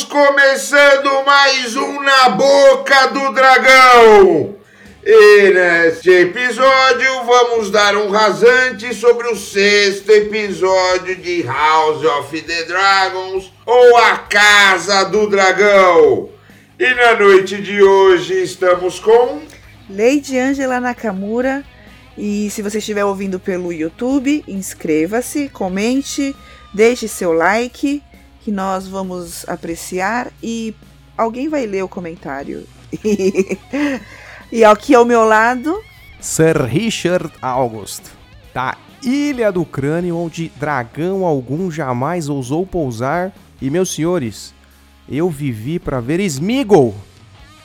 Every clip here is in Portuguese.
Estamos começando mais um Na Boca do Dragão! E neste episódio vamos dar um rasante sobre o sexto episódio de House of the Dragons ou A Casa do Dragão. E na noite de hoje estamos com Lady Angela Nakamura. E se você estiver ouvindo pelo YouTube, inscreva-se, comente, deixe seu like, que nós vamos apreciar e alguém vai ler o comentário. e aqui ao meu lado, Sir Richard August, da Ilha do Crânio, onde dragão algum jamais ousou pousar. E meus senhores, eu vivi para ver Smeagol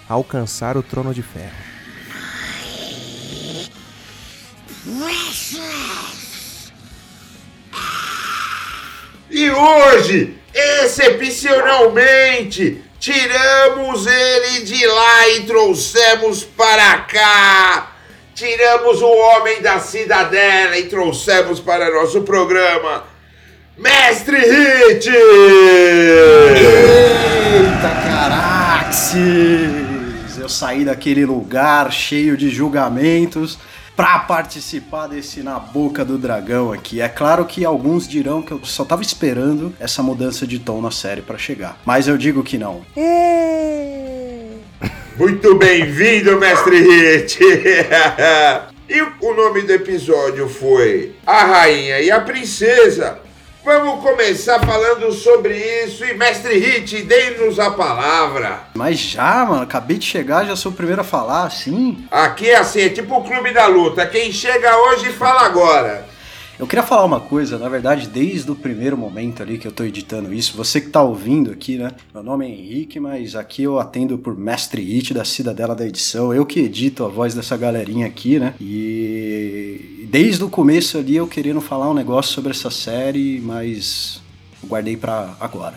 alcançar o trono de ferro. E hoje, excepcionalmente, tiramos ele de lá e trouxemos para cá. Tiramos o homem da cidadela e trouxemos para nosso programa. Mestre Hit! Eita caraxes! Eu saí daquele lugar cheio de julgamentos para participar desse Na Boca do Dragão aqui. É claro que alguns dirão que eu só tava esperando essa mudança de tom na série para chegar, mas eu digo que não. Muito bem-vindo, Mestre Hit! e o nome do episódio foi A Rainha e a Princesa. Vamos começar falando sobre isso e Mestre Hit, dê-nos a palavra. Mas já, mano, acabei de chegar, já sou o primeiro a falar, assim. Aqui é assim, é tipo o clube da luta. Quem chega hoje fala agora. Eu queria falar uma coisa, na verdade, desde o primeiro momento ali que eu tô editando isso, você que tá ouvindo aqui, né? Meu nome é Henrique, mas aqui eu atendo por Mestre Hit da Cidadela da Edição. Eu que edito a voz dessa galerinha aqui, né? E desde o começo ali eu querendo falar um negócio sobre essa série, mas eu guardei para agora.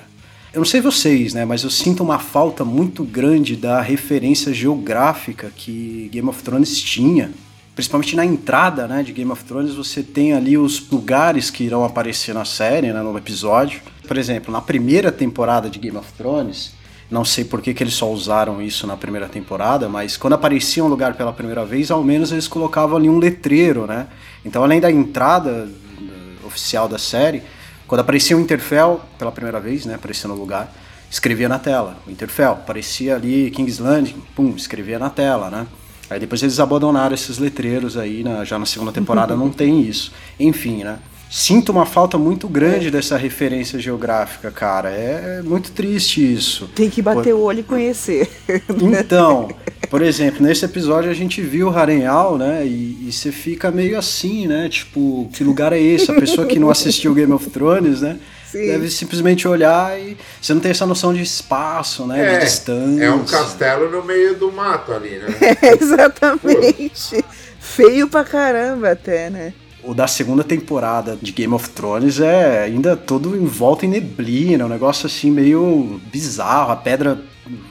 Eu não sei vocês, né, mas eu sinto uma falta muito grande da referência geográfica que Game of Thrones tinha principalmente na entrada né, de Game of Thrones, você tem ali os lugares que irão aparecer na série, né, no episódio. Por exemplo, na primeira temporada de Game of Thrones, não sei por que, que eles só usaram isso na primeira temporada, mas quando aparecia um lugar pela primeira vez, ao menos eles colocavam ali um letreiro, né? Então, além da entrada oficial da série, quando aparecia o Interfell pela primeira vez, né, aparecia no lugar, escrevia na tela, o Interfell, aparecia ali King's Landing, pum, escrevia na tela, né? Aí depois eles abandonaram esses letreiros aí, na, já na segunda temporada não tem isso. Enfim, né? Sinto uma falta muito grande dessa referência geográfica, cara. É muito triste isso. Tem que bater por... o olho e conhecer. Então, por exemplo, nesse episódio a gente viu o Harrenhal, né? E, e você fica meio assim, né? Tipo, que lugar é esse? A pessoa que não assistiu Game of Thrones, né? Sim. Deve simplesmente olhar e você não tem essa noção de espaço, né? É, de distância. É um castelo no meio do mato ali, né? É, exatamente. Pô. Feio pra caramba até, né? O da segunda temporada de Game of Thrones é ainda todo em volta em neblina, um negócio assim meio bizarro, a pedra,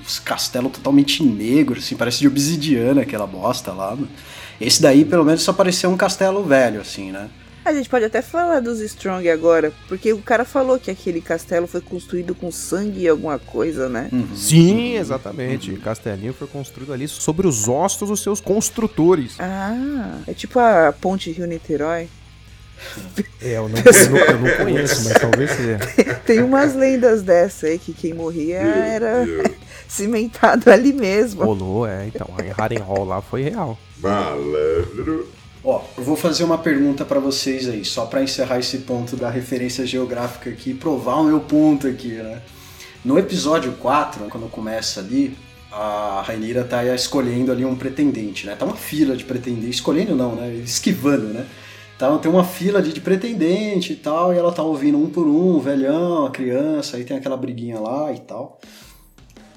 os castelos totalmente negros, assim, parece de obsidiana aquela bosta lá. Esse daí, pelo menos, só parecia um castelo velho, assim, né? A gente pode até falar dos Strong agora, porque o cara falou que aquele castelo foi construído com sangue e alguma coisa, né? Uhum. Sim, exatamente. Uhum. O castelinho foi construído ali sobre os ossos dos seus construtores. Ah, é tipo a ponte Rio-Niterói. É, eu não, eu, não, eu não, conheço, mas talvez seja. Tem umas lendas dessa aí que quem morria era cimentado ali mesmo. Rolou, é, então. A Harrenhal lá foi real. Malandro. Ó, eu vou fazer uma pergunta para vocês aí, só para encerrar esse ponto da referência geográfica aqui provar o meu ponto aqui, né? No episódio 4, quando começa ali, a Rainira tá escolhendo ali um pretendente, né? Tá uma fila de pretendentes, escolhendo não, né? Esquivando, né? Então tem uma fila ali de pretendente e tal, e ela tá ouvindo um por um, o velhão, a criança, aí tem aquela briguinha lá e tal.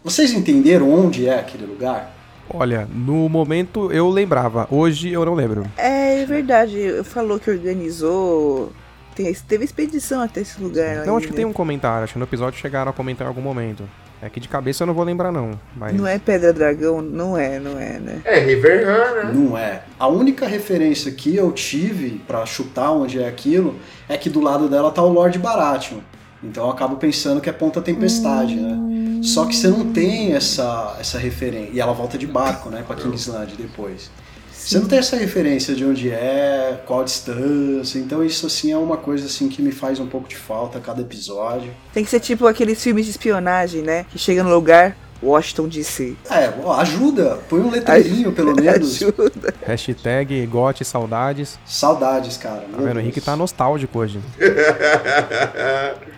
Vocês entenderam onde é aquele lugar? Olha, no momento eu lembrava, hoje eu não lembro. É, é verdade, falou que organizou. Tem, teve expedição até esse lugar. Então acho que tem um comentário, acho que no episódio chegaram a comentar em algum momento. É que de cabeça eu não vou lembrar, não. Mas... Não é Pedra Dragão? Não é, não é, né? É River né? Não é. A única referência que eu tive para chutar onde é aquilo é que do lado dela tá o Lord Baratheon. Então eu acabo pensando que é Ponta Tempestade, hum... né? Só que você não tem essa, essa referência. E ela volta de barco, né, pra Kingsland depois. Você não tem essa referência de onde é, qual a distância. Então isso assim é uma coisa assim que me faz um pouco de falta a cada episódio. Tem que ser tipo aqueles filmes de espionagem, né? Que chega no lugar, Washington DC. É, ajuda. Põe um letreirinho, pelo menos. Ajuda. Hashtag gote saudades. Saudades, cara. Tá vendo? O. Henrique tá nostálgico hoje.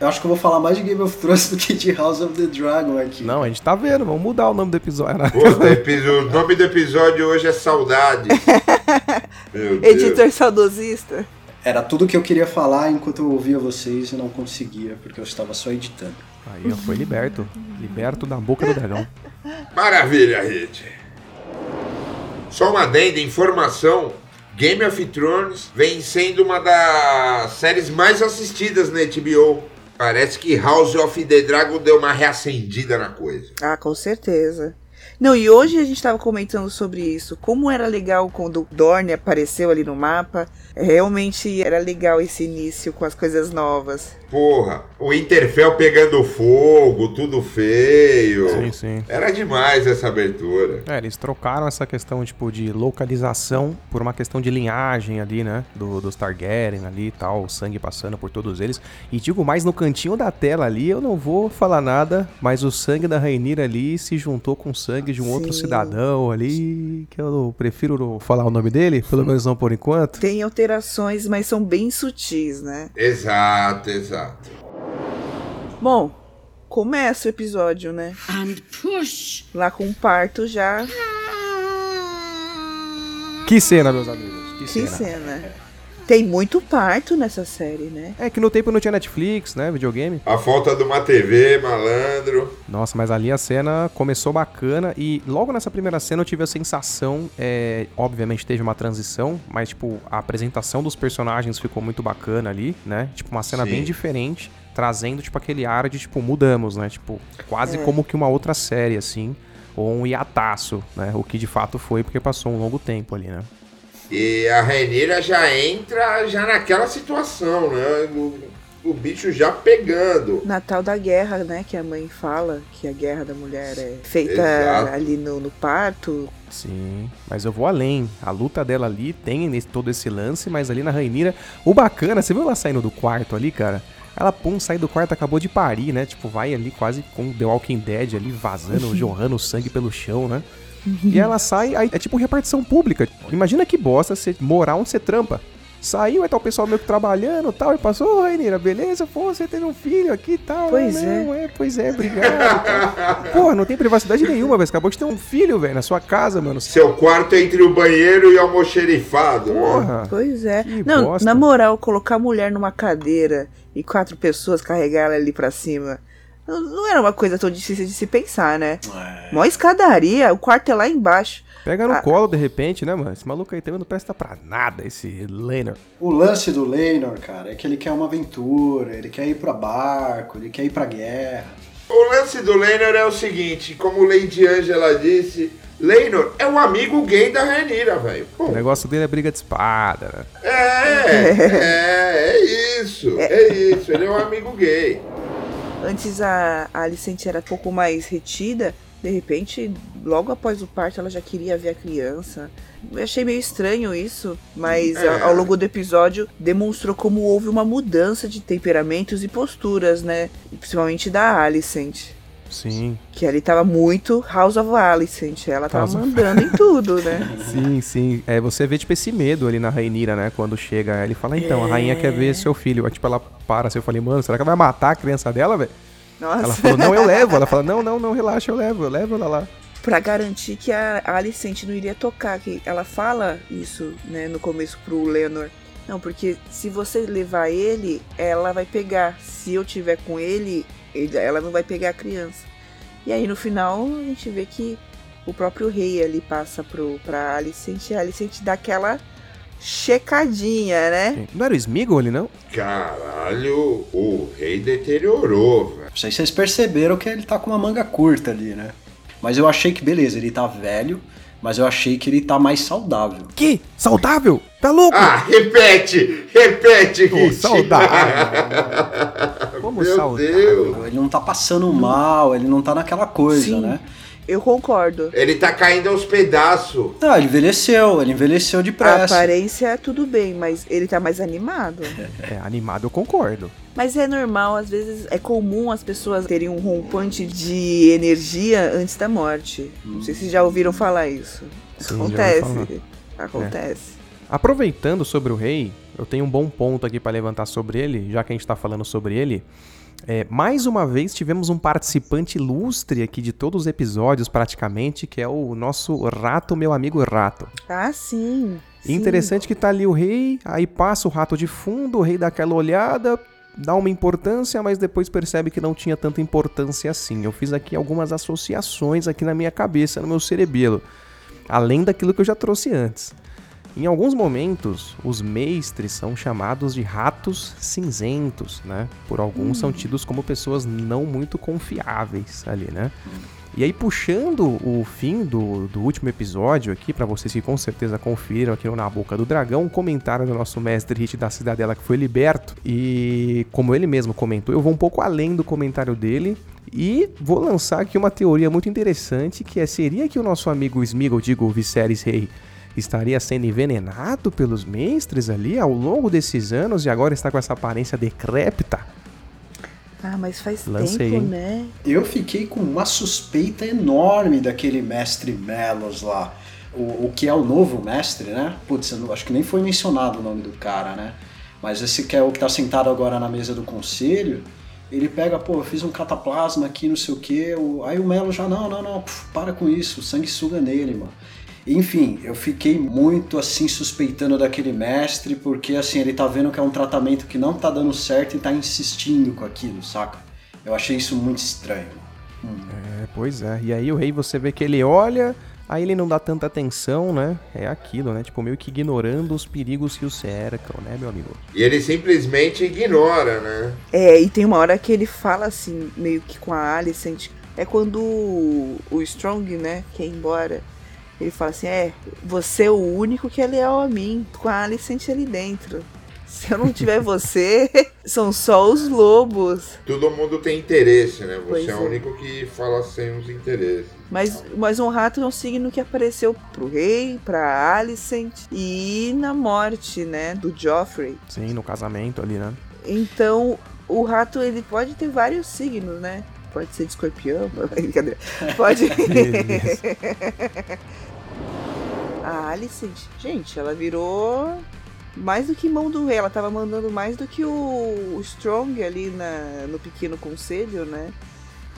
Eu acho que eu vou falar mais de Game of Thrones do que de House of the Dragon aqui. Não, a gente tá vendo. Vamos mudar o nome do episódio. o episódio- o nome do episódio hoje é Saudade. Meu Deus. Editor saudosista. Era tudo que eu queria falar enquanto eu ouvia vocês e não conseguia, porque eu estava só editando. Aí, ó, foi liberto. Liberto da boca do dragão. Maravilha, Rede. Só uma adenda, informação. Game of Thrones vem sendo uma das séries mais assistidas na HBO. Parece que House of the Dragon deu uma reacendida na coisa. Ah, com certeza. Não, e hoje a gente tava comentando sobre isso. Como era legal quando o Dorne apareceu ali no mapa. Realmente era legal esse início com as coisas novas. Porra, o Interfell pegando fogo, tudo feio. Sim, sim. Era demais essa abertura. É, eles trocaram essa questão, tipo, de localização por uma questão de linhagem ali, né? Do, dos Targaryen ali e tal, o sangue passando por todos eles. E digo mais, no cantinho da tela ali, eu não vou falar nada, mas o sangue da Rainira ali se juntou com o sangue de um outro Sim. cidadão ali, que eu prefiro não falar o nome dele, pelo menos não por enquanto. Tem alterações, mas são bem sutis, né? Exato, exato. Bom, começa o episódio, né? and push. Lá com o parto já. Que cena, meus amigos. Que, Que cena. cena. Tem muito parto nessa série, né? É que no tempo não tinha Netflix, né? Videogame. A falta de uma TV, malandro. Nossa, mas ali a cena começou bacana e logo nessa primeira cena eu tive a sensação, é, obviamente teve uma transição, mas tipo, a apresentação dos personagens ficou muito bacana ali, né? Tipo, uma cena Sim. bem diferente, trazendo tipo aquele ar de tipo, mudamos, né? Tipo, quase É. como que uma outra série, assim, ou um hiataço, né? O que de fato foi porque passou um longo tempo ali, né? E a Rainira já entra já naquela situação, né? O, o bicho já pegando. Natal da guerra, né? Que a mãe fala que a guerra da mulher é feita Exato. ali no, no parto. Sim, mas eu vou além. A luta dela ali tem nesse- todo esse lance, mas ali na Rainira, o bacana, você viu ela saindo do quarto ali, cara? Ela, pum, sai do quarto, acabou de parir, né? Tipo, vai ali quase com The Walking Dead ali, vazando, jorrando sangue pelo chão, né? E ela sai, aí é tipo repartição pública. Imagina que bosta você morar onde você trampa. Saiu, aí tá o pessoal meio que trabalhando e tal, e passou, ô Rainira, beleza? Pô, você teve um filho aqui e tal. Pois né? Não, é. Pois é, obrigado. Porra, não tem privacidade nenhuma, velho. Acabou de ter um filho, velho, na sua casa, mano. Seu quarto é entre o banheiro e o almoxerifado. né? Porra. Pois é. Que Não, bosta. na moral, colocar a mulher numa cadeira e quatro pessoas carregar ela ali pra cima. Não, era uma coisa tão difícil de se pensar, né? É. Mó escadaria, o quarto é lá embaixo. Pega no Ah. colo de repente, né, mano? Esse maluco aí também não presta pra nada, esse Lenor. O lance do Leinor, cara, é que ele quer uma aventura, ele quer ir pra barco, ele quer ir pra guerra. O lance do Leinor é o seguinte, como Lady Angela disse, Leinor é o amigo gay da Rainira, velho. O negócio dele é briga de espada, né? É, é, é isso, é isso, ele é um amigo gay. Antes a, a Alicente era um pouco mais retida. De repente, logo após o parto, ela já queria ver a criança. Eu achei meio estranho isso, mas É. ao, ao longo do episódio demonstrou como houve uma mudança de temperamentos e posturas, né? Principalmente da Alicent. Sim, Que ali tava muito House of Alicent. Ela tava House of- mandando em tudo, né? sim, sim. É, você vê, tipo, esse medo ali na Rainira, né? Quando chega, ele fala, então, a rainha quer ver seu filho. Aí, tipo, ela para assim, eu falei, mano, será que ela vai matar a criança dela, velho? Nossa. Ela falou, não, eu levo. Ela fala, não, não, não, relaxa, eu levo, eu levo ela lá. Pra garantir que a a Alicent não iria tocar. Que ela fala isso, né, no começo pro Leonor. Não, porque se você levar ele, ela vai pegar. Se eu tiver com ele, ele- ela não vai pegar a criança. E aí no final a gente vê que o próprio rei ali passa pro, pra Alicent e a Alicent dá aquela checadinha, né? Não era o Smeagol ali, não? Caralho, o rei deteriorou, velho. Não sei se vocês perceberam que ele tá com uma manga curta ali, né? Mas eu achei que, beleza, ele tá velho, mas eu achei que ele tá mais saudável. Que? Saudável? Tá louco? Ah, repete! Repete, Hit. saudável. Como Meu saudável? Deus! Ele não tá passando mal, ele não tá naquela coisa, Sim. né? Eu concordo. Ele tá caindo aos pedaços. Não, ele envelheceu, ele envelheceu A depressa. aparência, tudo bem, mas ele tá mais animado. É, animado eu concordo. Mas é normal, às vezes é comum as pessoas terem um rompante de energia antes da morte. Não sei se já ouviram falar isso. Sim. Acontece. Acontece. Aproveitando sobre o rei, eu tenho um bom ponto aqui para levantar sobre ele, já que a gente tá falando sobre ele. É, mais uma vez tivemos um participante ilustre aqui de todos os episódios, praticamente, que é o nosso rato, meu amigo rato. Ah, sim. Sim. Interessante que tá ali o rei, aí passa o rato de fundo, o rei dá aquela olhada, dá uma importância, mas depois percebe que não tinha tanta importância assim. Eu fiz aqui algumas associações aqui na minha cabeça, no meu cerebelo, além daquilo que eu já trouxe antes. Em alguns momentos, os mestres são chamados de ratos cinzentos, né? Por alguns são tidos como pessoas não muito confiáveis ali, né? E aí, puxando o fim do, do último episódio aqui, pra vocês que com certeza conferiram aqui no Na Boca do Dragão, um comentário do nosso mestre Hit da Cidadela que foi liberto. E como ele mesmo comentou, eu vou um pouco além do comentário dele. E vou lançar aqui uma teoria muito interessante, que é, seria que o nosso amigo Smeagol, digo, Viserys Rei, estaria sendo envenenado pelos mestres ali ao longo desses anos e agora está com essa aparência decrépita? Ah, mas faz Lancei, tempo, hein? né? Eu fiquei com uma suspeita enorme daquele mestre Melos lá. O, o que é o novo mestre, né? Putz, eu não- acho que nem foi mencionado o nome do cara, né? Mas esse que é o que tá sentado agora na mesa do conselho, ele pega, pô, eu fiz um cataplasma aqui, não sei o quê. o- Aí o Melo já, não, não, não, puf, para com isso, o sangue suga nele, mano. Enfim, eu fiquei muito assim suspeitando daquele mestre, porque assim, ele tá vendo que é um tratamento que não tá dando certo e tá insistindo com aquilo, saca? Eu achei isso muito estranho. É, pois é. E aí o rei você vê que ele olha, aí ele não dá tanta atenção, né? É aquilo, né? Tipo, meio que ignorando os perigos que o cercam, né, meu amigo? E ele simplesmente ignora, né? É, e tem uma hora que ele fala assim, meio que com a Alicent. É quando o, o Strong, né, quer ir embora. Ele fala assim: É, você é o único que é leal a mim, com a Alicent ali dentro. Se eu não tiver você, são só os lobos. Todo mundo tem interesse, né? Você Pois é o é. único que fala sem os interesses. Mas, mas um rato é um signo que apareceu pro rei, pra Alicent e na morte, né, do Joffrey. Sim, no casamento ali, né? Então, o rato ele pode ter vários signos, né? Pode ser de escorpião, brincadeira. Pode. a Alicent, gente, ela virou mais do que mão do rei. Ela tava mandando mais do que o, o Strong ali na, no pequeno conselho, né?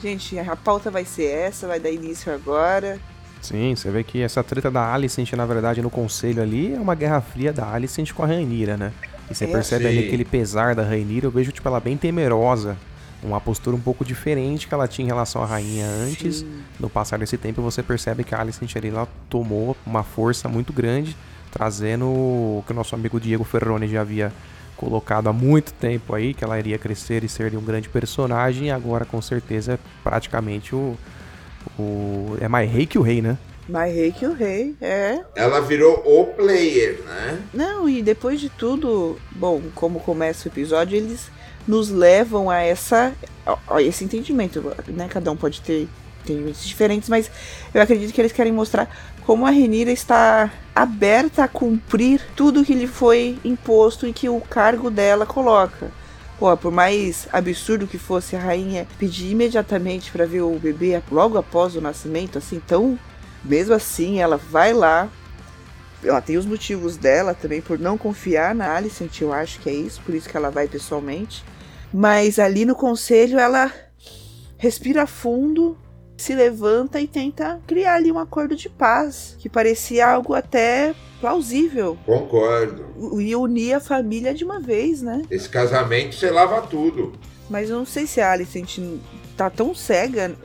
Gente, a pauta vai ser essa, vai dar início agora. Sim, você vê que essa treta da Alicent, na verdade, no conselho ali, é uma guerra fria da Alicent com a Rainira, né? E você É. percebe Sim. ali aquele pesar da Rainira, eu vejo, tipo, ela bem temerosa. Uma postura um pouco diferente que ela tinha em relação à rainha antes. Sim. No passar desse tempo, você percebe que a Alicent ali, ela tomou uma força muito grande, trazendo o que o nosso amigo Diego Ferrone já havia colocado há muito tempo aí, que ela iria crescer e ser um grande personagem, e agora com certeza é praticamente o, o é mais rei que o rei, né? Mais rei que o rei, é. Ela virou o player, né? Não, e depois de tudo, bom, como começa o episódio, eles nos levam a essa a- esse entendimento, né? Cada um pode ter entendimentos diferentes, mas eu acredito que eles querem mostrar como a Renira está aberta a cumprir tudo que lhe foi imposto e que o cargo dela coloca. Pô, por mais absurdo que fosse a rainha pedir imediatamente para ver o bebê logo após o nascimento, assim, tão mesmo assim ela vai lá, ela tem os motivos dela também por não confiar na Alicent, eu acho que é isso, por isso que ela vai pessoalmente. Mas ali no conselho ela respira fundo, se levanta e tenta criar ali um acordo de paz, que parecia algo até plausível. Concordo. E unir a família de uma vez, né? Esse casamento você lava tudo. Mas eu não sei se a Alicent tá tão cega,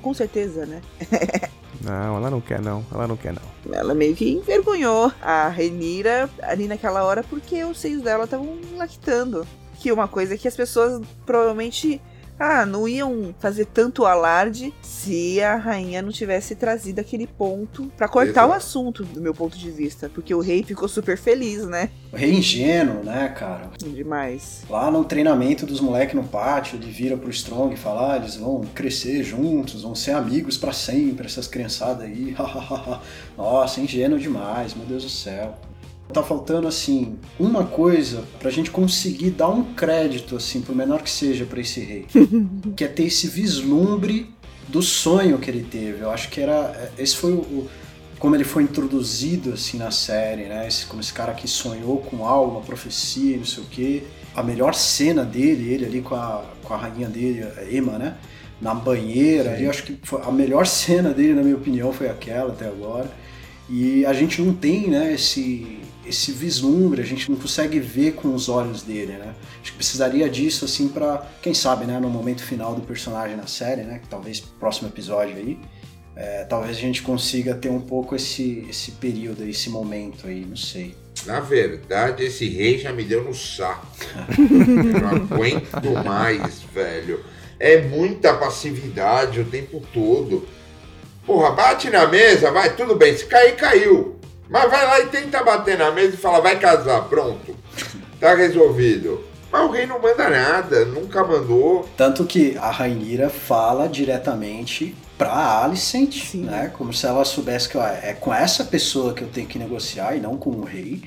com certeza, né? Não, ela não quer não, ela não quer não. Ela meio que envergonhou a Renira ali naquela hora porque os seios dela estavam lactando. Que uma coisa que as pessoas provavelmente ah, não iam fazer tanto alarde se a rainha não tivesse trazido aquele ponto para cortar Exato. o assunto, do meu ponto de vista. Porque o rei ficou super feliz, né? O rei ingênuo, né, cara? Demais. Lá no treinamento dos moleques no pátio, ele vira pro Strong e fala: ah, eles vão crescer juntos, vão ser amigos para sempre, essas criançadas aí. Nossa, ingênuo demais, meu Deus do céu. Tá faltando assim uma coisa pra gente conseguir dar um crédito assim, por menor que seja para esse rei, que é ter esse vislumbre do sonho que ele teve. Eu acho que era esse foi o, como ele foi introduzido assim na série, né? Esse, como esse cara que sonhou com algo, uma profecia, não sei o quê. A melhor cena dele, ele ali com a, com a rainha dele, a Emma, né? Na banheira, eu acho que a melhor cena dele, na minha opinião, foi aquela até agora. E a gente não tem, né, esse, esse vislumbre, a gente não consegue ver com os olhos dele, né? Acho que precisaria disso, assim, para quem sabe, né, no momento final do personagem na série, né, que talvez próximo episódio aí, é, talvez a gente consiga ter um pouco esse, esse período, esse momento aí, não sei. Na verdade, esse rei já me deu no saco. Eu não aguento mais, velho. É muita passividade o tempo todo. Porra, bate na mesa, vai, tudo bem. Se cair, caiu. Mas vai lá e tenta bater na mesa e fala, vai casar, pronto. Tá resolvido. Mas o rei não manda nada, nunca mandou. Tanto que a Rainira fala diretamente pra Alicent, Sim. né? Como se ela soubesse que ó, é com essa pessoa que eu tenho que negociar e não com o rei.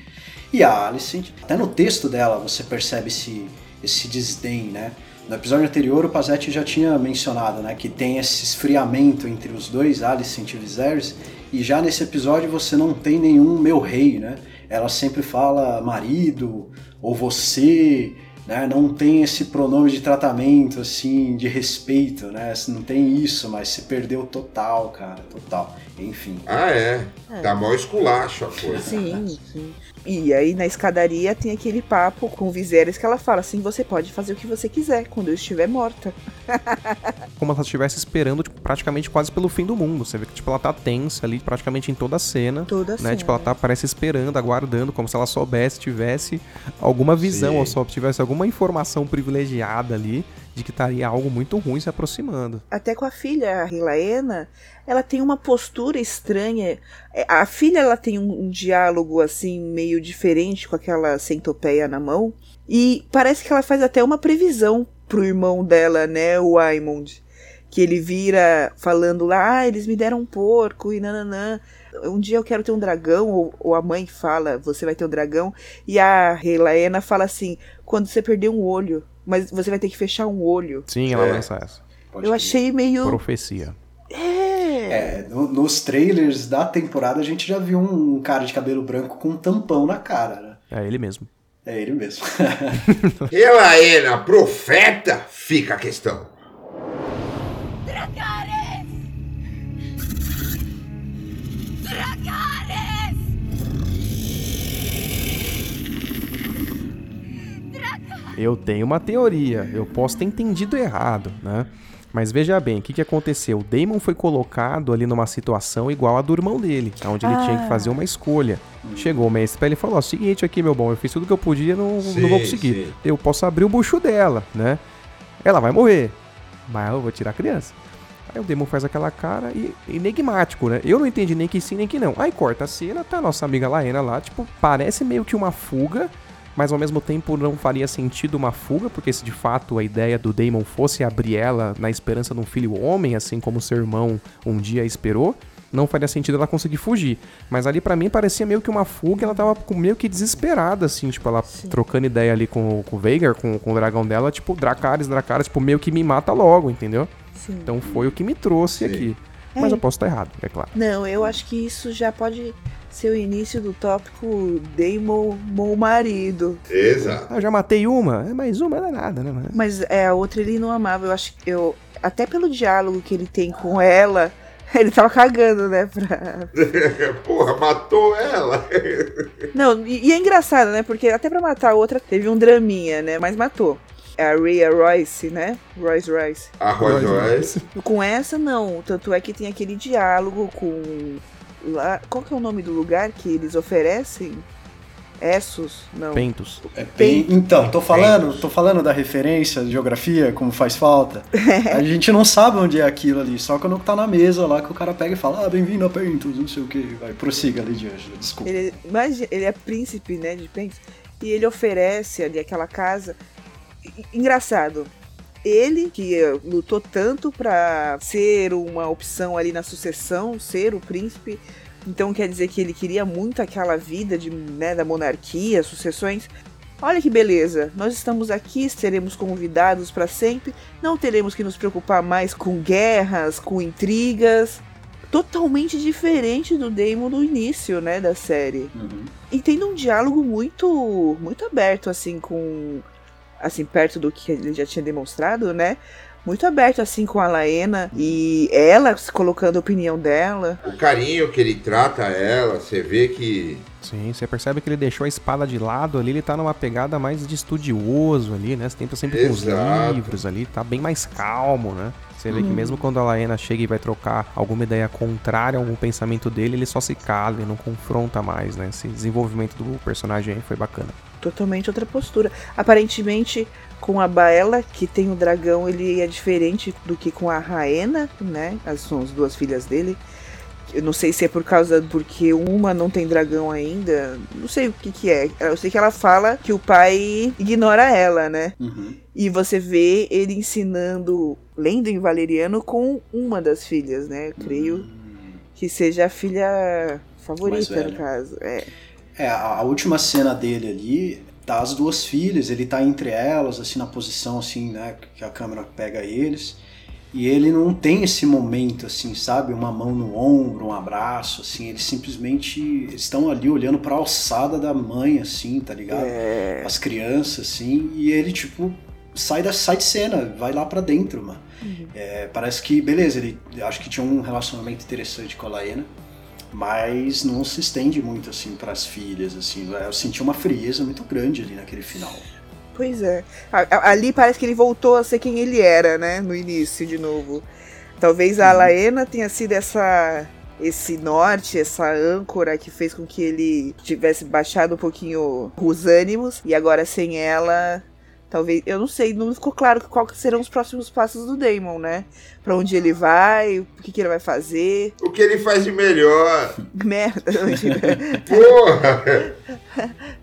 E a Alicent, até no texto dela você percebe esse, esse desdém, né? No episódio anterior, o Pazetti já tinha mencionado né, que tem esse esfriamento entre os dois, Alicent e Viserys, e já nesse episódio você não tem nenhum meu rei, né? Ela sempre fala marido ou você, né? Não tem esse pronome de tratamento, assim, de respeito, né? Não tem isso, mas se perdeu total, cara, total. Enfim. Ah, é. é. Dá mó esculacho a coisa. Sim, sim. E aí na escadaria tem aquele papo com o Viserys que ela fala assim: você pode fazer o que você quiser quando eu estiver morta. Como se ela estivesse esperando tipo, praticamente quase pelo fim do mundo. Você vê que tipo, ela tá tensa ali praticamente em toda a cena. Toda a né? cena. Tipo, ela tá, parece esperando, aguardando, como se ela soubesse, tivesse alguma visão, Sim. ou só tivesse alguma informação privilegiada ali de que estaria algo muito ruim se aproximando. Até com a filha, a Rilaena, ela tem uma postura estranha. É, a filha ela tem um, um diálogo assim meio diferente com aquela centopeia na mão e parece que ela faz até uma previsão pro irmão dela, né, o Aymond, que ele vira falando lá, ah, eles me deram um porco e nananã. Um dia eu quero ter um dragão, ou, ou a mãe fala, você vai ter um dragão, e a Relaena fala assim, quando você perder um olho, mas você vai ter que fechar um olho. Sim, ela é. lança essa. Pode eu achei meio. Profecia. É. é no, nos trailers da temporada a gente já viu um cara de cabelo branco com um tampão na cara, né? É ele mesmo. É ele mesmo. Elaena, profeta? Fica a questão. Eu tenho uma teoria, eu posso ter entendido errado, né? Mas veja bem, o que, que aconteceu? O Damon foi colocado ali numa situação igual a do irmão dele, onde ele ah. tinha que ah. fazer uma escolha. Chegou o mestre pra ele e falou: ó, seguinte aqui, meu bom, eu fiz tudo que eu podia, não, sim, não vou conseguir. Sim. Eu posso abrir o bucho dela, né? Ela vai morrer, mas eu vou tirar a criança. Aí o Demon faz aquela cara e enigmático, né? Eu não entendi nem que sim, nem que não. Aí corta a cena, tá a nossa amiga Laena lá, tipo, parece meio que uma fuga mas ao mesmo tempo não faria sentido uma fuga, porque se de fato a ideia do Damon fosse abrir ela na esperança de um filho homem, assim como seu irmão um dia esperou, não faria sentido ela conseguir fugir. Mas ali para mim parecia meio que uma fuga, ela tava meio que desesperada, assim, tipo, ela Sim. trocando ideia ali com, com o Veigar, com, com o dragão dela, tipo, Dracarys, Dracarys, tipo, meio que me mata logo, entendeu? Sim. Então foi o que me trouxe Sim. aqui. Mas é. eu posso estar errado, é claro. Não, eu acho que isso já pode ser o início do tópico Damon meu marido. Exato. Eu já matei uma, é, mas uma não é nada, né? Mas é, a outra ele não amava. Eu acho que eu. Até pelo diálogo que ele tem com ela. Ele tava cagando, né? Pra... Porra, matou ela. Não, e, e, é engraçado, né? Porque até pra matar a outra teve um draminha, né? Mas matou. É a Rhea Royce, né? Royce Royce. A Royce Royce. Com essa, não. Tanto é que tem aquele diálogo com lá. Qual que é o nome do lugar que eles oferecem? Essos? Não. Pentos. É bem- Então, tô falando, tô falando da referência de geografia, como faz falta. A gente não sabe onde é aquilo ali, só quando tá na mesa lá que o cara pega e fala, ah, bem-vindo a Pentos, não sei o que. Vai, prossiga ali diante, desculpa. Ele, imagina, ele é príncipe, né, de Pentos, e ele oferece ali aquela casa. Engraçado. Ele, que eh, lutou tanto pra ser uma opção ali na sucessão, ser o príncipe, então quer dizer que ele queria muito aquela vida de, né, da monarquia, sucessões. Olha que beleza, nós estamos aqui, seremos convidados para sempre, não teremos que nos preocupar mais com guerras, com intrigas. Totalmente diferente do Daemon do início, né, da série. Uhum. E tendo um diálogo muito muito aberto assim com assim perto do que ele já tinha demonstrado, né? Muito aberto assim com a Laena e ela se colocando a opinião dela. O carinho que ele trata ela, você vê que. Sim, você percebe que ele deixou a espada de lado ali, ele tá numa pegada mais de estudioso ali, né? Você tenta sempre com os Exato. livros ali, tá bem mais calmo, né? Você vê que mesmo quando a Laena chega e vai trocar alguma ideia contrária a algum pensamento dele, ele só se cala, ele não confronta mais, né? Esse desenvolvimento do personagem aí foi bacana. Totalmente outra postura. Aparentemente, com a Baela, que tem o dragão, ele é diferente do que com a Raena, né? As são as duas filhas dele. Eu não sei se é por causa porque uma não tem dragão ainda. Não sei o que que é. Eu sei que ela fala que o pai ignora ela, né? Uhum. E você vê ele ensinando, lendo em valeriano com uma das filhas, né? Eu creio Hum. que seja a filha favorita, no caso. É. É, a, a última cena dele ali, tá as duas filhas, ele tá entre elas, assim, na posição, assim, né, que a câmera pega eles. E ele não tem esse momento, assim, sabe? Uma mão no ombro, um abraço, assim. Eles simplesmente estão ali olhando pra alçada da mãe, assim, tá ligado? É. As crianças, assim. E ele, tipo, sai, da, sai de cena, vai lá pra dentro, mano. É, parece que, beleza, ele acho que tinha um relacionamento interessante com a Laena. Mas não se estende muito, assim, pras filhas, assim. Eu senti uma frieza muito grande ali naquele final. Pois é. Ali parece que ele voltou a ser quem ele era, né? No início, de novo. Talvez a Laena tenha sido essa. Esse norte, essa âncora que fez com que ele tivesse baixado um pouquinho os ânimos. E agora sem ela, talvez. Eu não sei, não ficou claro qual que serão os próximos passos do Damon, né? Pra onde ele vai, o que, que ele vai fazer. O que ele faz de melhor. Merda, Porra!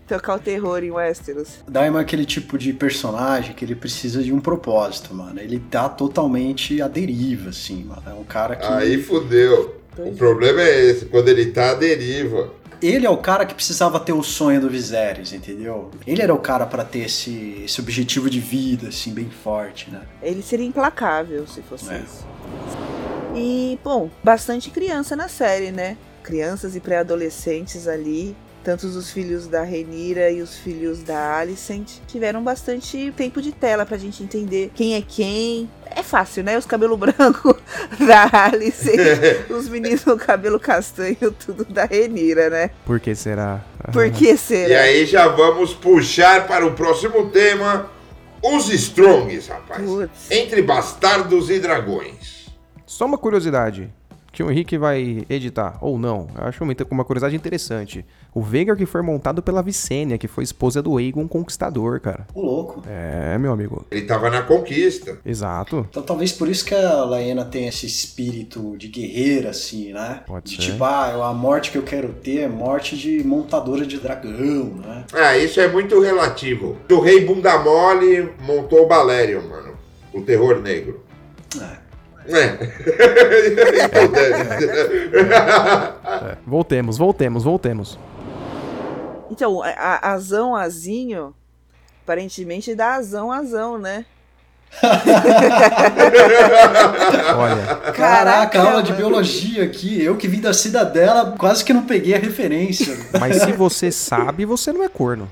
tocar o terror em Westeros. Daimon é aquele tipo de personagem que ele precisa de um propósito, mano. Ele tá totalmente à deriva, assim, mano. É um cara que. Aí fudeu. O problema é esse, quando ele tá à deriva. Ele é o cara que precisava ter o sonho do Viserys, entendeu? Ele era o cara pra ter esse, esse objetivo de vida, assim, bem forte, né? Ele seria implacável se fosse É. isso. E, bom, bastante criança na série, né? Crianças e pré-adolescentes ali. Tanto os filhos da Renira e os filhos da Alicent tiveram bastante tempo de tela pra gente entender quem é quem. É fácil, né? Os cabelos brancos da Alicent, os meninos com cabelo castanho, tudo da Renira, né? Por que será? Por que E será? aí já vamos puxar para o próximo tema: os Strongs, rapaz. Putz. Entre bastardos e dragões. Só uma curiosidade. Que o Henrique vai editar, ou não. Eu acho muito- uma curiosidade interessante. O Veigar que foi montado pela Vicênia, que foi esposa do Aegon Conquistador, cara. O louco. É, meu amigo. Ele tava na conquista. Exato. Então talvez por isso que a Laena tem esse espírito de guerreira, assim, né? Pode de ser. tipo, ah, a morte que eu quero ter é morte de montadora de dragão, né? Ah, isso é muito relativo. O rei bunda mole montou o Balerion, mano. O terror negro. É. É. É, voltemos, voltemos, voltemos. Então, a, azão, azinho, aparentemente dá azão, azão, né? Olha, Caraca, aula de biologia aqui. Eu que vim da cidadela, quase que não peguei a referência. mas se você sabe, você não é corno.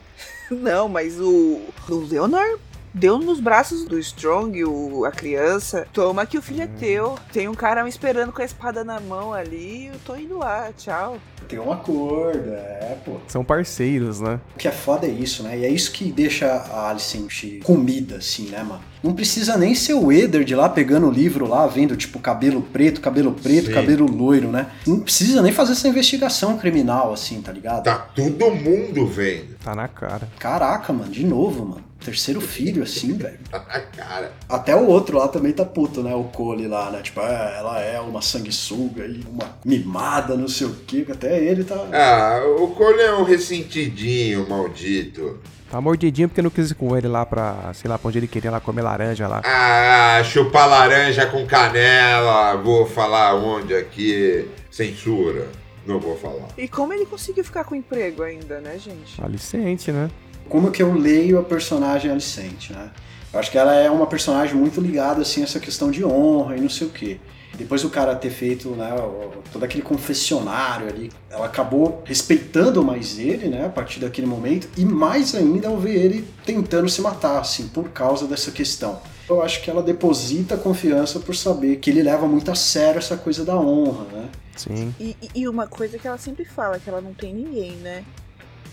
Não, mas o, o Leonor deu nos braços do Strong, o, a criança. Toma que o filho é teu. Tem um cara me esperando com a espada na mão ali. Eu tô indo lá, tchau. Tem um acordo, é, pô. São parceiros, né? O que é foda é isso, né? E é isso que deixa a Alicent comida, assim, né, mano? Não precisa nem ser o Eddard lá pegando o livro lá, vendo, tipo, cabelo preto, cabelo preto, Sim. cabelo loiro, né? Não precisa nem fazer essa investigação criminal, assim, tá ligado? Tá todo mundo vendo. Tá na cara. Caraca, mano, de novo, mano. Terceiro filho, assim, velho. Tá cara. Até o outro lá também tá puto, né? O Cole lá, né? Tipo, ah, ela é uma sanguessuga e uma mimada, não sei o quê. Até ele tá. Ah, o Cole é um ressentidinho, maldito. Tá mordidinho porque não quis ir com ele lá pra, sei lá, pra onde ele queria lá comer laranja lá. Ah, chupar laranja com canela. Vou falar onde aqui. Censura. Não vou falar. E como ele conseguiu ficar com emprego ainda, né, gente? Alicente, né? Como que eu leio a personagem Alicente, né? Eu acho que ela é uma personagem muito ligada, assim, a essa questão de honra e não sei o quê. Depois do cara ter feito né, o- todo aquele confessionário ali, ela acabou respeitando mais ele, né, a partir daquele momento, e mais ainda ao ver ele tentando se matar, assim, por causa dessa questão. Eu acho que ela deposita confiança por saber que ele leva muito a sério essa coisa da honra, né? Sim. E, e- e uma coisa que ela sempre fala, que ela não tem ninguém, né?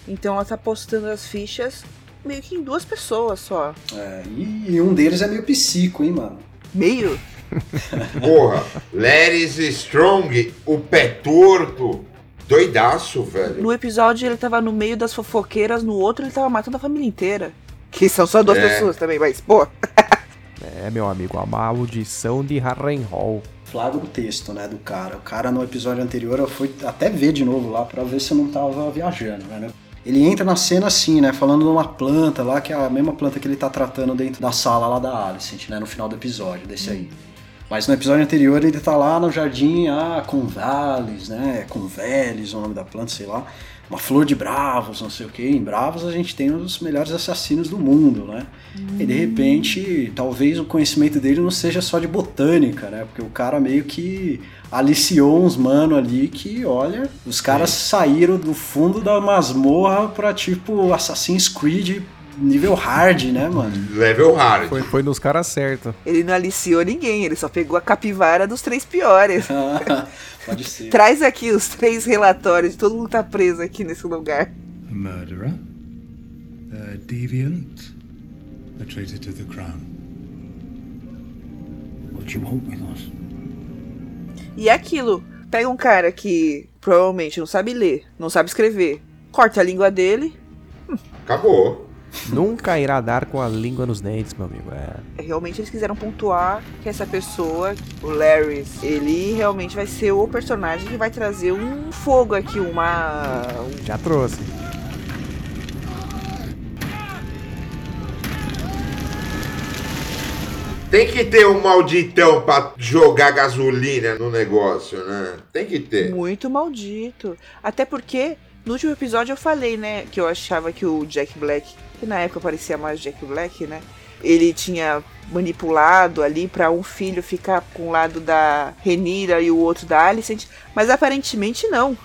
Então ela tá postando as fichas meio que em duas pessoas só. É, e um deles é meio psico, hein, mano? Meio? Porra, Larry's Strong, o pé torto. Doidaço, velho. No episódio ele tava no meio das fofoqueiras, no outro ele tava matando a família inteira. Que são só duas É. pessoas também, mas, pô. É, meu amigo, a maldição de Harrenhal. flagra o texto, né, do cara. O cara no episódio anterior eu fui até ver de novo lá pra ver se eu não tava viajando, né? Ele entra na cena assim, né, falando de uma planta lá, que é a mesma planta que ele tá tratando dentro da sala lá da Alicent, né, no final do episódio, desse aí. Mas no episódio anterior ele tá lá no jardim, ah, com Vales, né, com Veles, o nome da planta, sei lá. Uma flor de bravos, não sei o que. Em Bravos a gente tem um dos melhores assassinos do mundo, né? E de repente, talvez o conhecimento dele não seja só de botânica, né? Porque o cara meio que aliciou uns mano ali que, olha, os caras saíram do fundo da masmorra pra tipo Assassin's Creed nível hard, né, mano? Level hard. Foi, foi nos caras certos. Ele não aliciou ninguém, ele só pegou a capivara dos três piores. Pode ser. Traz aqui os três relatórios de todo mundo tá preso aqui nesse lugar. A murderer, a deviant, a traitor to the crown. What do you want with us? E é aquilo, pega um cara que provavelmente não sabe ler, não sabe escrever, corta a língua dele, Acabou. Nunca irá dar com a língua nos dentes, meu amigo. É. realmente eles quiseram pontuar que essa pessoa, o Larry, ele realmente vai ser o personagem que vai trazer um fogo aqui, uma. um- Já trouxe. Tem que ter um malditão pra jogar gasolina no negócio, né? Tem que ter. muito maldito. Até porque no último episódio eu falei, né, que eu achava que o Jack Black, que na época parecia mais Jack Black, né? Ele tinha manipulado ali pra um filho ficar com o lado da Renira e o outro da Alicent, mas aparentemente não.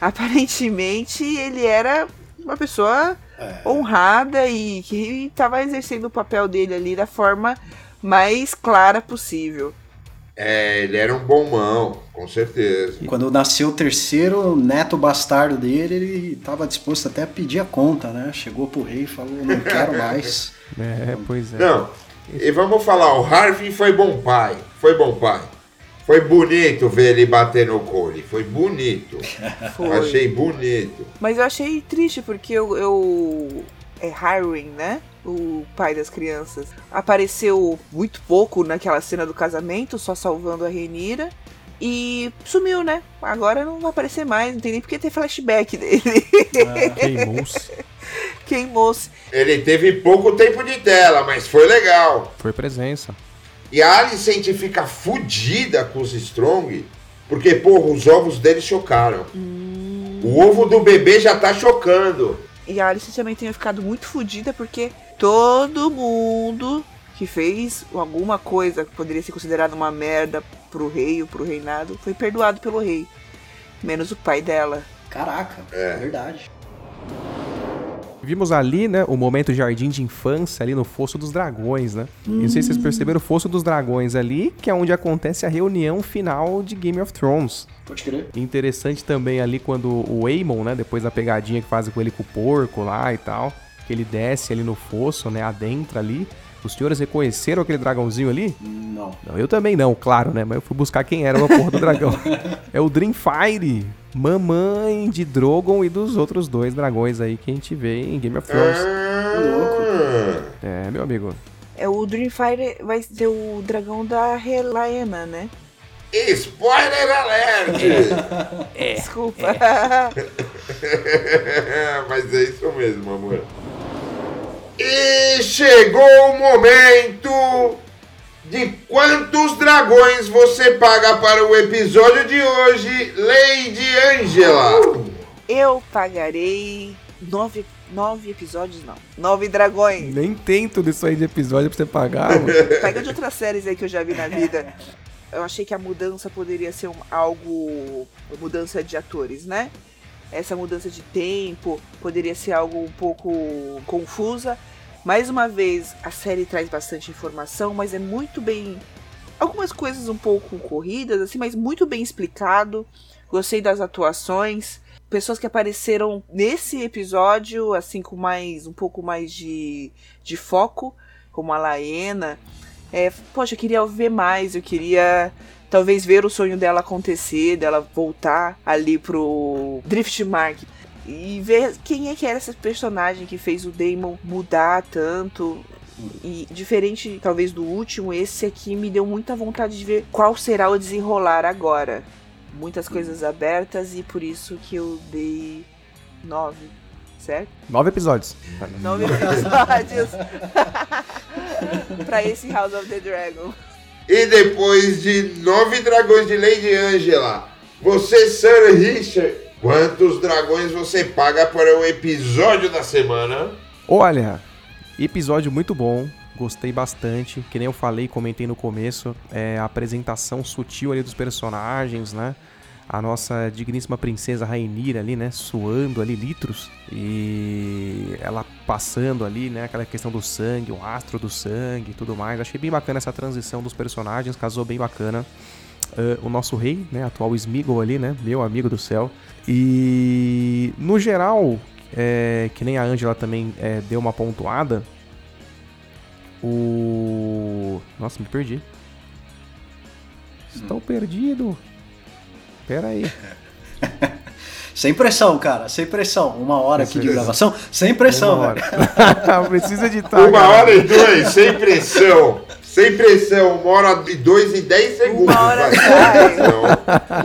Aparentemente ele era uma pessoa É. honrada e que estava exercendo o papel dele ali da forma mais clara possível. É, ele era um bom mão, com certeza. Quando nasceu o terceiro neto bastardo dele, ele tava disposto até a pedir a conta, né? Chegou pro rei e falou, não quero mais. É, pois é. Não, e vamos falar, o Harvey foi bom pai. Foi bom pai. Foi bonito ver ele bater no Cole. Foi bonito. Foi. Achei bonito. Mas eu achei triste porque eu, eu é Harwin, né? O pai das crianças. Apareceu muito pouco naquela cena do casamento, só salvando a Renira. E sumiu, né? Agora não vai aparecer mais, não tem nem porque ter flashback dele. Queimou-se. Queimou-se. Ele teve pouco tempo de tela, mas foi legal. Foi presença. E a Alicent fica fudida com os Strong, porque, porra, os ovos dele chocaram. O ovo do bebê já tá chocando. E a Alice também tenha ficado muito fodida porque todo mundo que fez alguma coisa que poderia ser considerada uma merda pro rei ou pro reinado foi perdoado pelo rei. Menos o pai dela. Caraca, é verdade. Vimos ali, né, o momento jardim de infância ali no Fosso dos Dragões, né? E não sei se vocês perceberam o Fosso dos Dragões ali, que é onde acontece a reunião final de Game of Thrones. Pode crer. Interessante também ali quando o Aemon, né, depois da pegadinha que fazem com ele com o porco lá e tal, que ele desce ali no fosso, né, adentra ali. Os senhores reconheceram aquele dragãozinho ali? Não. Não, eu também não, claro, né? Mas eu fui buscar quem era a porra do dragão. é o Dreamfire, mamãe de Drogon e dos outros dois dragões aí que a gente vê em Game of Thrones. Ah, É, meu amigo. É o Dreamfire vai ser o dragão da Helaena, né? spoiler alert! Desculpa. Mas é isso mesmo, amor. E chegou o momento de quantos dragões você paga para o episódio de hoje, Lady Angela. Eu pagarei nove, nove episódios, não. Nove dragões. Nem tem tudo isso aí de episódio pra você pagar. Pega de outras séries aí que eu já vi na vida. Eu achei que a mudança poderia ser um- algo. mudança de atores, né? Essa mudança de tempo poderia ser algo um pouco confusa. Mais uma vez, a série traz bastante informação, mas é muito bem. Algumas coisas um pouco corridas, assim, mas muito bem explicado. Gostei das atuações. Pessoas que apareceram nesse episódio, assim, com mais. um pouco mais de, de foco, como a Laena. É, poxa, eu queria ver mais, eu queria talvez ver o sonho dela acontecer, dela voltar ali pro Driftmark e ver quem é que era esse personagem que fez o Damon mudar tanto. E diferente, talvez, do último, esse aqui me deu muita vontade de ver qual será o desenrolar agora. Muitas coisas abertas e por isso que eu dei nove, certo? Nove episódios. Nove episódios pra esse House of the Dragon. E depois de nove dragões de Lady Angela, você, Sir Richard, quantos dragões você paga para o episódio da semana? Olha, episódio muito bom. Gostei bastante. Que nem eu falei, comentei no começo. É, a apresentação sutil ali dos personagens, né? A nossa digníssima princesa Rainira ali, né? Suando ali litros. E ela passando ali, né? Aquela questão do sangue, o astro do sangue e tudo mais. Achei bem bacana essa transição dos personagens. Casou bem bacana. Ah, o nosso rei, né? Atual Smeagol ali, né? Meu amigo do céu. E no geral, é, que nem a Angela também é, deu uma pontuada. O. Nossa, me perdi. Estou perdido. Pera aí. Sem pressão, cara, sem pressão. Uma hora aqui de gravação, sem pressão, Uma velho. hora. Precisa editar. Uma cara. hora e dois, sem pressão. Sem pressão, uma hora e dois e dez segundos. Uma hora vai, sem sai. pressão.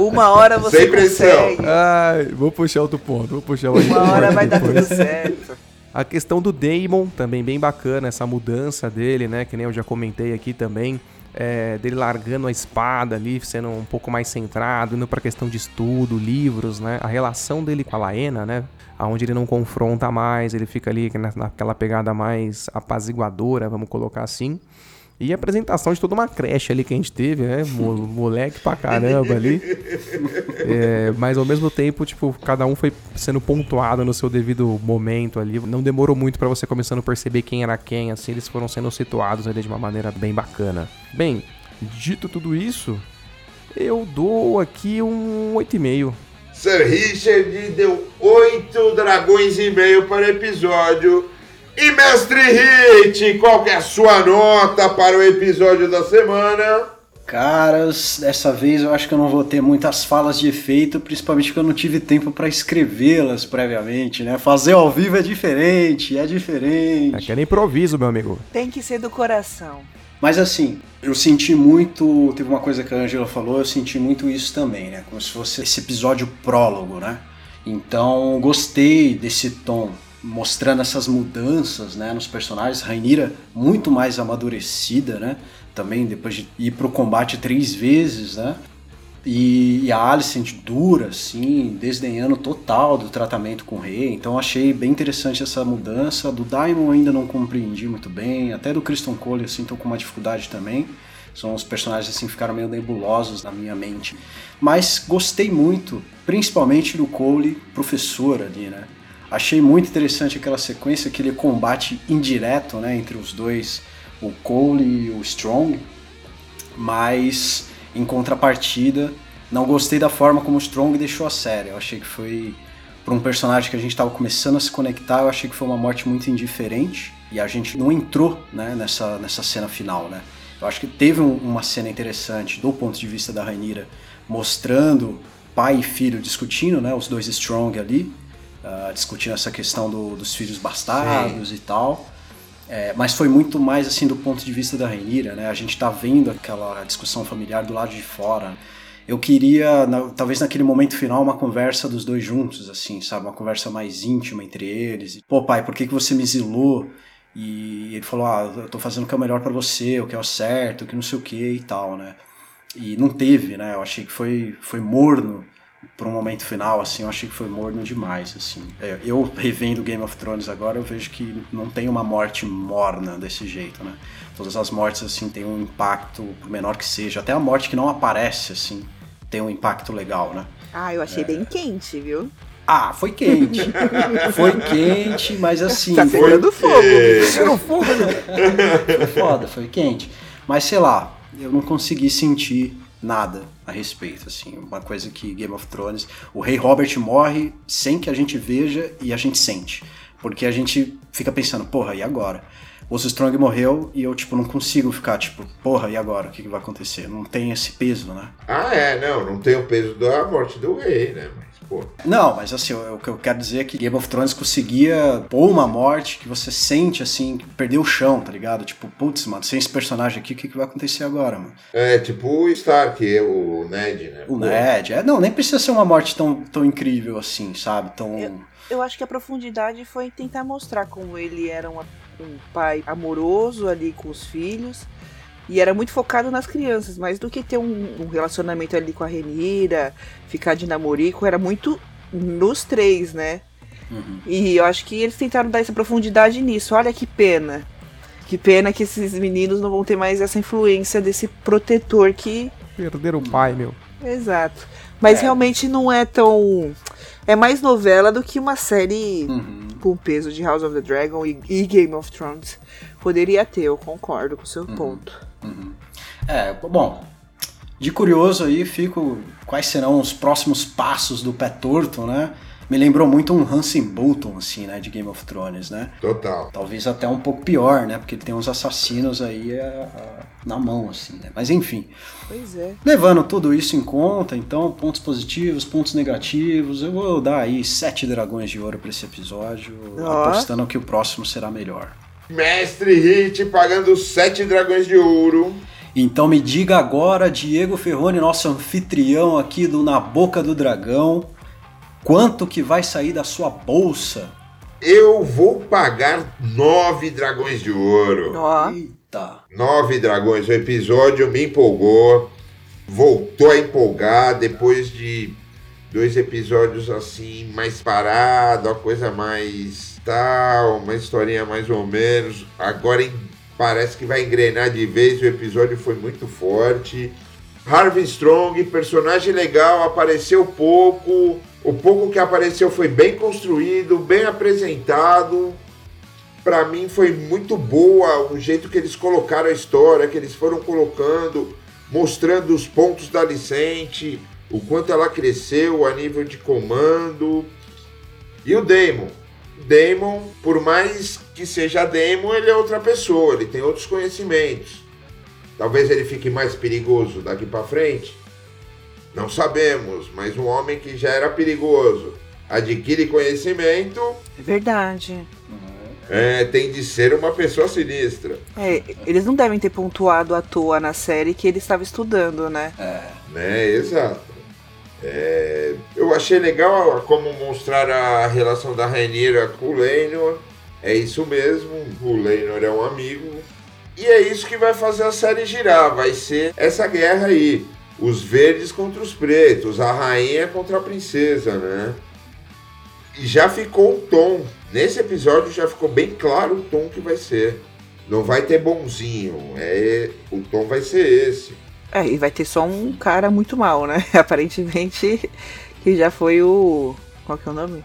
Uma hora você Sem pressão. consegue. Ai, vou puxar outro ponto. Vou puxar outro Uma hora vai dar tudo depois. certo. A questão do Damon, também bem bacana, essa mudança dele, né? Que nem eu já comentei aqui também. É, dele largando a espada ali, sendo um pouco mais centrado, indo pra questão de estudo, livros, né? A relação dele com a Laena, né? Aonde ele não confronta mais, ele fica ali na- naquela pegada mais apaziguadora, vamos colocar assim. E a apresentação de toda uma creche ali que a gente teve, né? Mo- Moleque pra caramba ali. É, mas ao mesmo tempo, tipo, cada um foi sendo pontuado no seu devido momento ali. Não demorou muito pra você começando a perceber quem era quem, assim, eles foram sendo situados ali de uma maneira bem bacana. Bem, dito tudo isso, eu dou aqui um 8,5. Sir Richard deu oito dragões e meio para o episódio. E Mestre Hit, qual que é a sua nota para o episódio da semana? Caras, dessa vez eu acho que eu não vou ter muitas falas de efeito, principalmente porque eu não tive tempo pra escrevê-las previamente, né? Fazer ao vivo é diferente, é diferente. Aqui era improviso, meu amigo. Tem que ser do coração. Mas assim, eu senti muito. Teve uma coisa que a Angela falou, eu senti muito isso também, né? Como se fosse esse episódio prólogo, né? Então, gostei desse tom, mostrando essas mudanças, né, nos personagens. Rainira muito mais amadurecida, né? Também depois de ir pro combate três vezes, né? E, e a Alicent dura, assim, desdenhando total do tratamento com o rei. Então achei bem interessante essa mudança. Do Daimon ainda não compreendi muito bem. Até do Kristen Cole, assim, tô com uma dificuldade também. São os personagens, assim, ficaram meio nebulosos na minha mente. Mas gostei muito, principalmente do Cole, professor ali, né? Achei muito interessante aquela sequência, aquele combate indireto né, entre os dois, o Cole e o Strong, mas em contrapartida, não gostei da forma como o Strong deixou a série. Eu achei que foi para um personagem que a gente estava começando a se conectar, eu achei que foi uma morte muito indiferente e a gente não entrou né, nessa, nessa cena final, né? Eu acho que teve um, uma cena interessante do ponto de vista da Rainira, mostrando pai e filho discutindo, né, os dois Strong ali, uh, discutindo essa questão do, dos filhos bastardos Sim. e tal. É, mas foi muito mais assim do ponto de vista da Rainira, né? A gente tá vendo aquela discussão familiar do lado de fora. Eu queria, na, talvez naquele momento final, uma conversa dos dois juntos, assim, sabe? Uma conversa mais íntima entre eles. Pô, pai, por que, que você me exilou? E ele falou: Ah, eu tô fazendo o que é o melhor para você, o que é o certo, o que não sei o que e tal, né? E não teve, né? Eu achei que foi, foi morno para um momento final, assim, eu achei que foi morno demais, assim. É, eu revendo Game of Thrones agora, eu vejo que não tem uma morte morna desse jeito, né? Todas as mortes, assim, têm um impacto, por menor que seja. Até a morte que não aparece, assim, tem um impacto legal, né? Ah, eu achei é... bem quente, viu? Ah, foi quente. foi quente, mas assim. Tá pegando fogo. Pegando fogo, né? Foi foda, foi quente. Mas sei lá, eu não consegui sentir nada a respeito, assim, uma coisa que Game of Thrones, o rei Robert morre sem que a gente veja e a gente sente, porque a gente fica pensando, porra, e agora? O Strong morreu e eu, tipo, não consigo ficar, tipo, porra, e agora? O que, que vai acontecer? Não tem esse peso, né? Ah, é, não, não tem o peso da morte do rei, né? Pô. Não, mas assim, o que eu quero dizer é que Game of Thrones conseguia pôr uma morte que você sente, assim, perder o chão, tá ligado? Tipo, putz, mano, sem esse personagem aqui, o que, que vai acontecer agora, mano? É, tipo o Stark, o Ned, né? O Pô. Ned, é, não, nem precisa ser uma morte tão, tão incrível assim, sabe? Tão... Eu, eu acho que a profundidade foi tentar mostrar como ele era uma, um pai amoroso ali com os filhos, e era muito focado nas crianças, mais do que ter um, um relacionamento ali com a Renira, ficar de namorico, era muito nos três, né? Uhum. E eu acho que eles tentaram dar essa profundidade nisso. Olha que pena. Que pena que esses meninos não vão ter mais essa influência desse protetor que. Perderam o pai, meu. Exato. Mas é. realmente não é tão. É mais novela do que uma série uhum. com o peso de House of the Dragon e, e, Game of Thrones poderia ter, eu concordo com o seu uhum. ponto. Uhum. É, bom, de curioso aí fico quais serão os próximos passos do pé torto, né? Me lembrou muito um Hansen Bolton, assim, né, de Game of Thrones, né? Total. Talvez até um pouco pior, né? Porque ele tem uns assassinos aí a, é, a, na mão, assim, né? Mas enfim. Pois é. Levando tudo isso em conta, então, pontos positivos, pontos negativos, eu vou dar aí sete dragões de ouro para esse episódio, oh. apostando que o próximo será melhor. Mestre Hit pagando sete dragões de ouro. Então me diga agora, Diego Ferroni, nosso anfitrião aqui do Na Boca do Dragão, quanto que vai sair da sua bolsa? Eu vou pagar nove dragões de ouro. Oh. Eita. Nove dragões. O episódio me empolgou. Voltou a empolgar depois de dois episódios assim, mais parado, a coisa mais tal, uma historinha mais ou menos. Agora parece que vai engrenar de vez, o episódio foi muito forte. Harvey Strong, personagem legal, apareceu pouco. O pouco que apareceu foi bem construído, bem apresentado. Para mim foi muito boa o jeito que eles colocaram a história, que eles foram colocando, mostrando os pontos da Licente, o quanto ela cresceu a nível de comando. E o Damon, Damon, por mais que seja Damon, ele é outra pessoa, ele tem outros conhecimentos. Talvez ele fique mais perigoso daqui para frente. Não sabemos, mas um homem que já era perigoso adquire conhecimento. É verdade. É, tem de ser uma pessoa sinistra. É, eles não devem ter pontuado à toa na série que ele estava estudando, né? É. Né, exato. É, eu achei legal como mostrar a relação da Rainira com o Leinor. É isso mesmo, o Leinor é um amigo. E é isso que vai fazer a série girar. Vai ser essa guerra aí. Os verdes contra os pretos, a rainha contra a princesa, né? E já ficou o tom. Nesse episódio já ficou bem claro o tom que vai ser. Não vai ter bonzinho. É, o tom vai ser esse. É, e vai ter só um cara muito mal, né? Aparentemente, que já foi o. Qual que é o nome?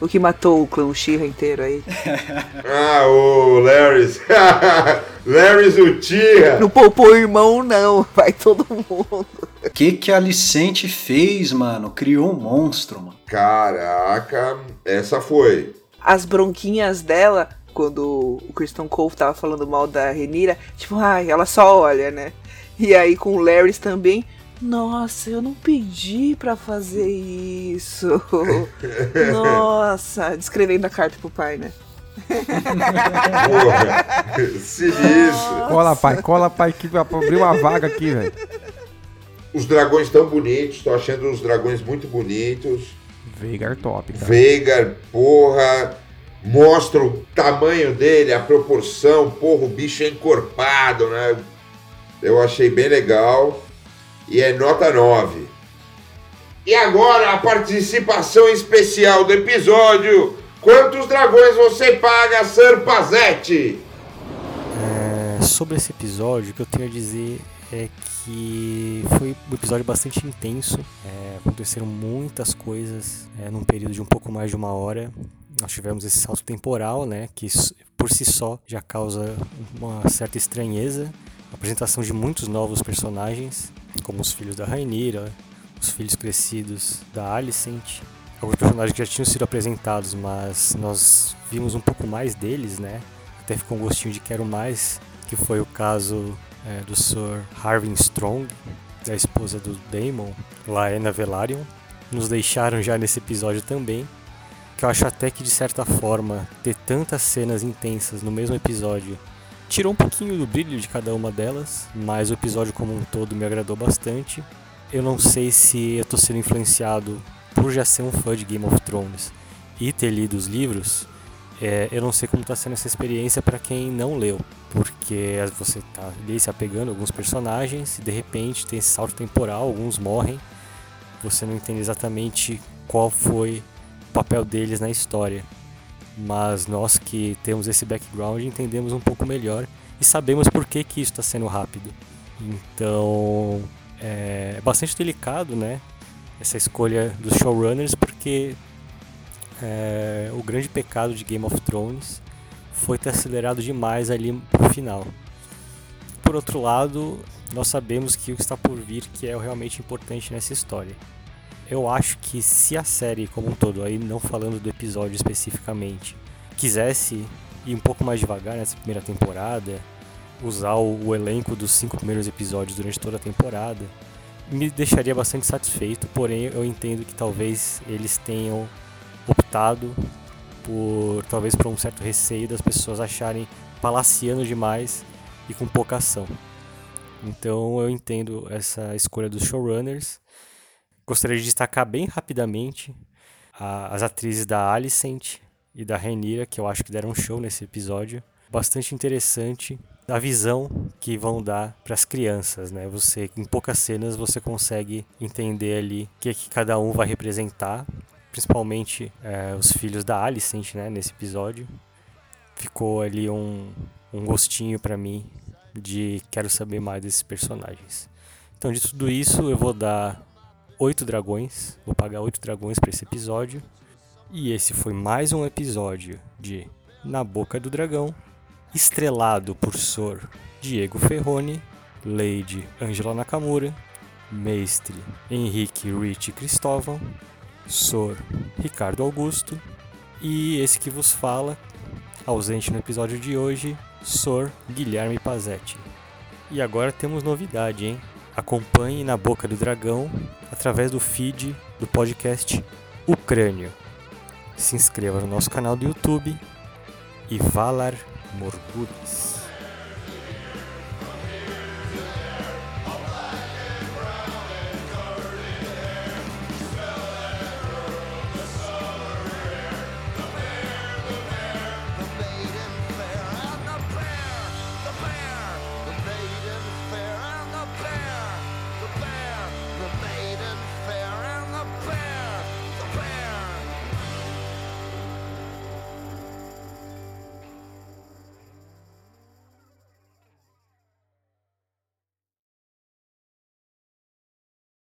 O que matou o clã Uchiha inteiro aí. Ah, o Larrys. Larrys Uchiha. Não poupou o irmão, não. Vai todo mundo. O que que a Alicente fez, mano? Criou um monstro, mano. Caraca, essa foi. As bronquinhas dela, quando o Kristen Cole tava falando mal da Renira, tipo, ai, ela só olha, né? E aí com o Larrys também. Nossa, eu não pedi pra fazer isso. Nossa, descrevendo a carta pro pai, né? Porra, sinistro. Cola, pai, cola, pai, que vai abrir uma vaga aqui, velho. Os dragões tão bonitos, tô achando os dragões muito bonitos. Veigar top, cara. Veigar, porra, mostra o tamanho dele, a proporção, porra, o bicho é encorpado, né? Eu achei bem legal. E é nota 9. E agora a participação especial do episódio. Quantos dragões você paga, Sir Pazetti? É, sobre esse episódio, o que eu tenho a dizer é que foi um episódio bastante intenso. É, aconteceram muitas coisas é, num período de um pouco mais de uma hora. Nós tivemos esse salto temporal, né, que por si só já causa uma certa estranheza. Apresentação de muitos novos personagens, como os filhos da Rainira, os filhos crescidos da Alicent, alguns personagens que já tinham sido apresentados, mas nós vimos um pouco mais deles, né? Até ficou um gostinho de quero mais, que foi o caso é, do Sr. Harvin Strong, da esposa do Daemon, Laena Velaryon. Nos deixaram já nesse episódio também, que eu acho até que de certa forma ter tantas cenas intensas no mesmo episódio tirou um pouquinho do brilho de cada uma delas, mas o episódio como um todo me agradou bastante. Eu não sei se eu tô sendo influenciado por já ser um fã de Game of Thrones e ter lido os livros, é, eu não sei como está sendo essa experiência para quem não leu, porque você tá ali se apegando a alguns personagens e de repente tem esse salto temporal, alguns morrem, você não entende exatamente qual foi o papel deles na história. Mas nós que temos esse background entendemos um pouco melhor e sabemos por que, que isso está sendo rápido. Então é bastante delicado, né? Essa escolha dos showrunners, porque é, o grande pecado de Game of Thrones foi ter acelerado demais ali pro final. Por outro lado, nós sabemos que o que está por vir que é o realmente importante nessa história. Eu acho que se a série como um todo, aí não falando do episódio especificamente, quisesse ir um pouco mais devagar nessa primeira temporada, usar o, o elenco dos cinco primeiros episódios durante toda a temporada, me deixaria bastante satisfeito, porém eu entendo que talvez eles tenham optado por talvez por um certo receio das pessoas acharem palaciano demais e com pouca ação. Então eu entendo essa escolha dos showrunners. Gostaria de destacar bem rapidamente a- as atrizes da Alicent e da Renira, que eu acho que deram um show nesse episódio. Bastante interessante a visão que vão dar para as crianças, né? Você em poucas cenas você consegue entender ali o que, que cada um vai representar, principalmente eh, os filhos da Alicent, né? Nesse episódio ficou ali um, um gostinho para mim de quero saber mais desses personagens. Então de tudo isso eu vou dar oito dragões, vou pagar oito dragões para esse episódio. E esse foi mais um episódio de Na Boca do Dragão, estrelado por Sor Diego Ferrone, Lady Angela Nakamura, Mestre Henrique Rich Cristóvão, Sor Ricardo Augusto e esse que vos fala, ausente no episódio de hoje, Sor Guilherme Pazetti. E agora temos novidade, hein? Acompanhe na Boca do Dragão através do feed do podcast O Crânio. Se inscreva no nosso canal do YouTube e Valar Morgulis.